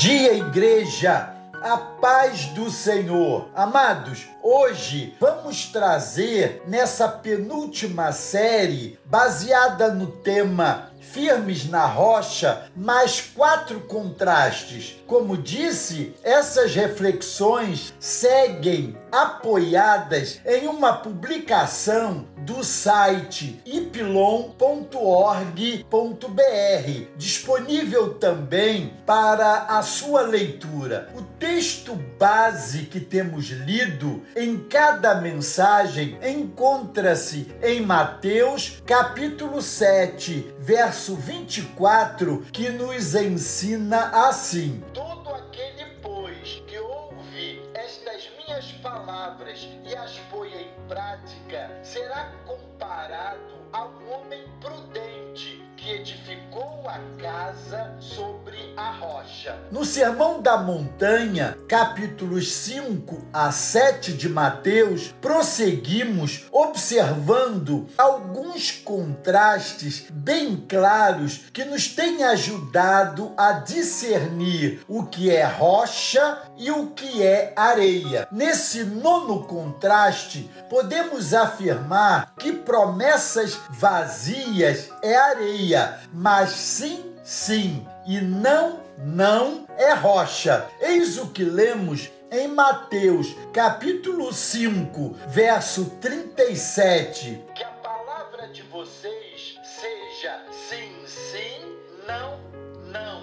dia, igreja. A paz do Senhor. Amados, hoje vamos trazer nessa penúltima série, baseada no tema firmes na rocha, mais quatro contrastes. Como disse, essas reflexões seguem apoiadas em uma publicação do site ipilon.org.br, disponível também para a sua leitura. O texto base que temos lido em cada mensagem encontra-se em Mateus, capítulo 7, verso 24, que nos ensina assim: palavras e as põe em prática, será comparado a um homem prudente que edificou a casa sobre a rocha. No Sermão da Montanha, capítulos 5 a 7 de Mateus, prosseguimos observando alguns contrastes bem claros que nos têm ajudado a discernir o que é rocha e o que é areia. Nesse nono contraste, podemos afirmar que promessas vazias é areia, mas sim, sim e não, não é rocha. Eis o que lemos em Mateus, capítulo 5, verso 37. Que a palavra de vocês seja sim, sim, não, não.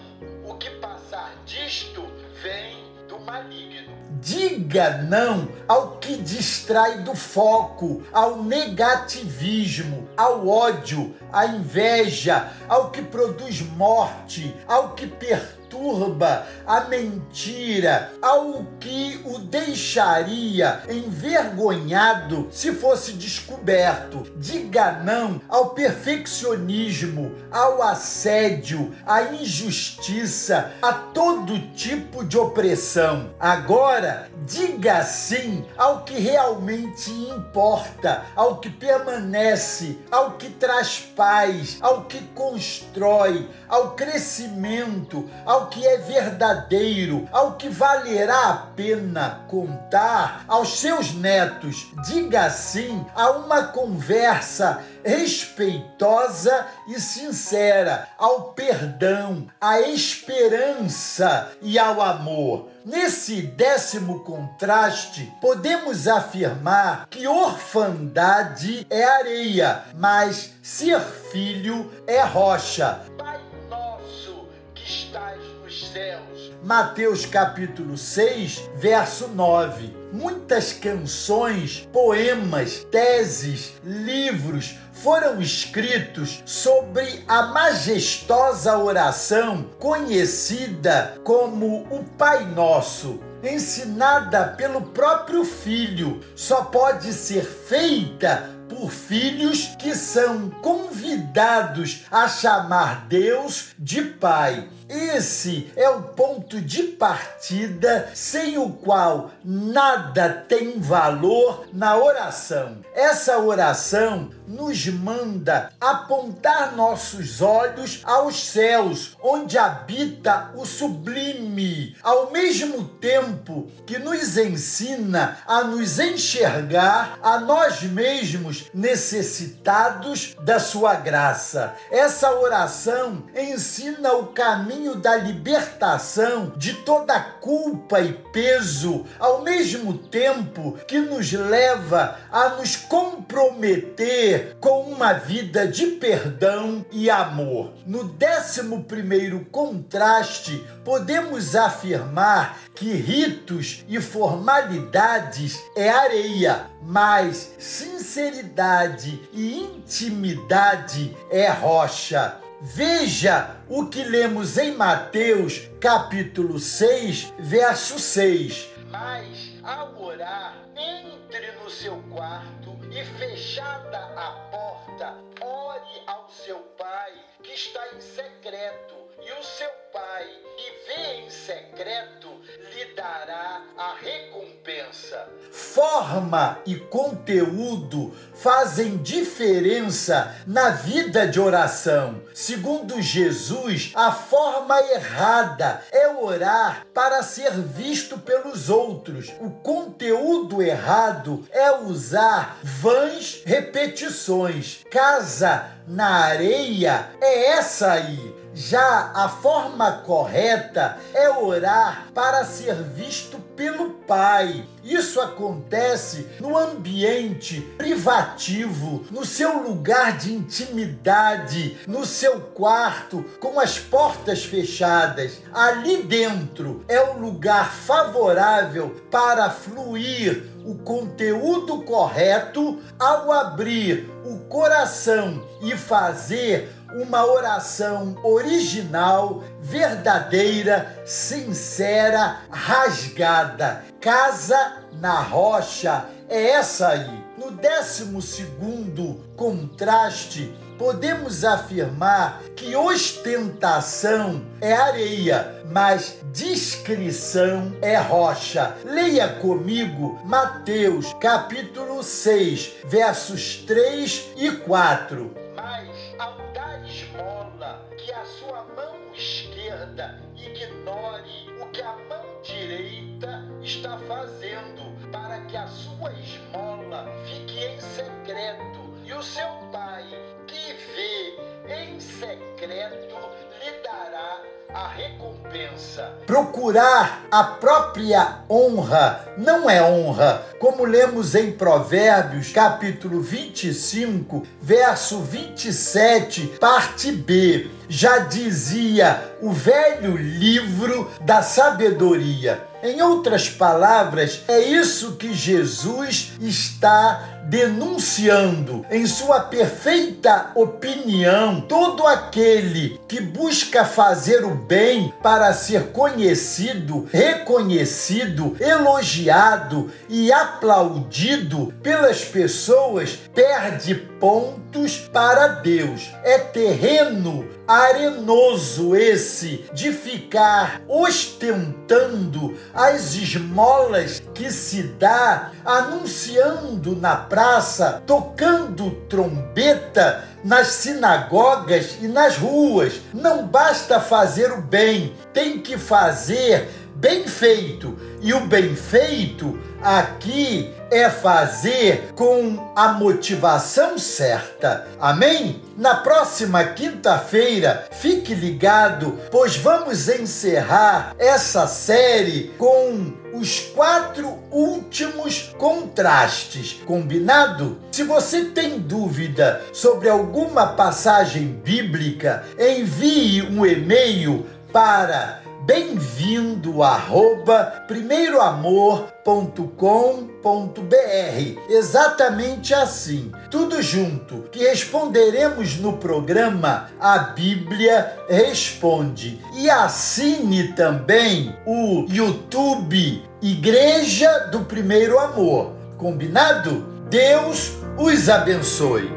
O que passar disto vem do maligno. Diga não ao que distrai do foco, ao negativismo, ao ódio, à inveja, ao que produz morte, ao que perturba, à mentira, ao que o deixaria envergonhado se fosse descoberto. Diga não ao perfeccionismo, ao assédio, à injustiça, a todo tipo de opressão. Agora, diga sim ao que realmente importa, ao que permanece, ao que traz paz, ao que constrói, ao crescimento, ao que é verdadeiro, ao que valerá a pena contar aos seus netos. Diga sim a uma conversa respeitosa e sincera, ao perdão, à esperança e ao amor. Nesse décimo contraste, podemos afirmar que orfandade é areia, mas ser filho é rocha. Pai nosso que estás nos céus. Mateus capítulo 6, verso 9. Muitas canções, poemas, teses, livros foram escritos sobre a majestosa oração conhecida como o Pai Nosso, ensinada pelo próprio Filho. Só pode ser feita por filhos que são convidados a chamar Deus de Pai. Esse é o ponto de partida sem o qual nada tem valor na oração. Essa oração nos manda apontar nossos olhos aos céus, onde habita o sublime, ao mesmo tempo que nos ensina a nos enxergar a nós mesmos necessitados da sua graça. Essa oração ensina o caminho da libertação de toda culpa e peso, ao mesmo tempo que nos leva a nos comprometer com uma vida de perdão e amor. No décimo primeiro contraste, podemos afirmar que ritos e formalidades é areia, mas sinceridade e intimidade é rocha. Veja o que lemos em Mateus, capítulo 6, verso 6. Mas ao orar, entre no seu quarto fechada a porta, ore ao seu pai que está em secreto, e o seu pai que vê em secreto lhe dará a recompensa. forma e conteúdo fazem diferença na vida de oração. Segundo Jesus, a forma errada é orar para ser visto pelos outros. O conteúdo errado é usar vãs repetições. Casa na areia é essa aí. Já a forma correta é orar para ser visto pelo Pai. Isso acontece no ambiente privativo, no seu lugar de intimidade, no seu quarto, com as portas fechadas. Ali dentro é o lugar favorável para fluir o conteúdo correto ao abrir o coração e fazer uma oração original, verdadeira, sincera, rasgada. Casa na rocha é essa aí. No décimo segundo contraste, podemos afirmar que ostentação é areia, mas discrição é rocha. Leia comigo Mateus capítulo 6, versos 3 e 4. Mas ao dar esmola, que a sua mão esquerda ignore o que a mão direita está fazendo, para que a sua esmola fique em secreto, e o seu pai que vê em secreto lhe dará a recompensa. Procurar a própria honra não é honra, como lemos em Provérbios, capítulo 25, verso 27, parte B. Já dizia o velho livro da sabedoria. Em outras palavras, é isso que Jesus está denunciando. Em sua perfeita opinião, todo aquele que busca fazer o bem para ser conhecido, reconhecido, elogiado e aplaudido pelas pessoas perde pontos para Deus. É terreno arenoso esse de ficar ostentando as esmolas que se dá, anunciando na praça, tocando trombeta nas sinagogas e nas ruas. Não basta fazer o bem, tem que fazer bem feito. E o bem feito aqui é fazer com a motivação certa. Amém? Na próxima quinta-feira, fique ligado, pois vamos encerrar essa série com os quatro últimos contrastes. Combinado? Se você tem dúvida sobre alguma passagem bíblica, envie um e-mail para bem-vindo arroba primeiroamor.com.br. Exatamente assim, tudo junto, que responderemos no programa A Bíblia Responde. E assine também o YouTube Igreja do Primeiro Amor. Combinado? Deus os abençoe.